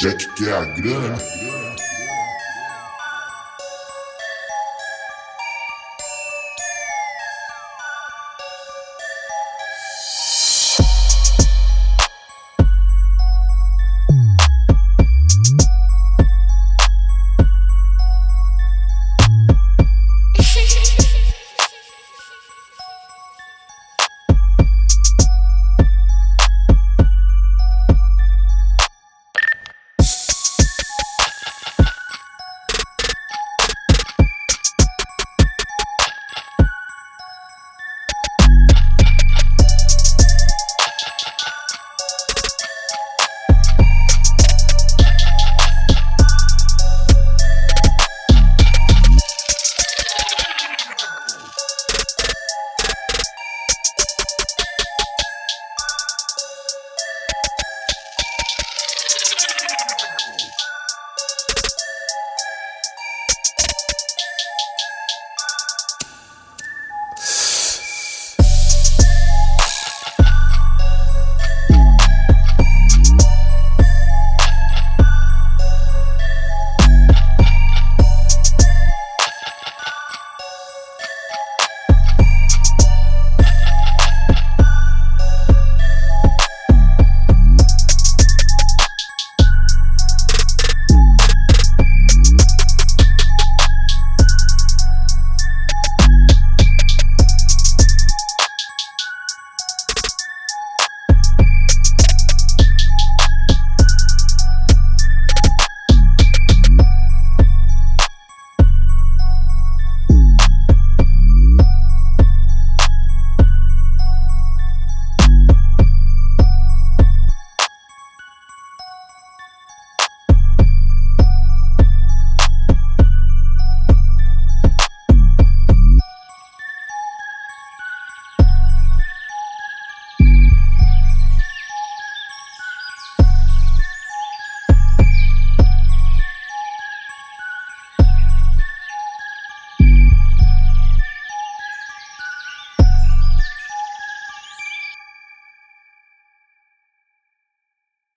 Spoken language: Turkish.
Jack quer a grana,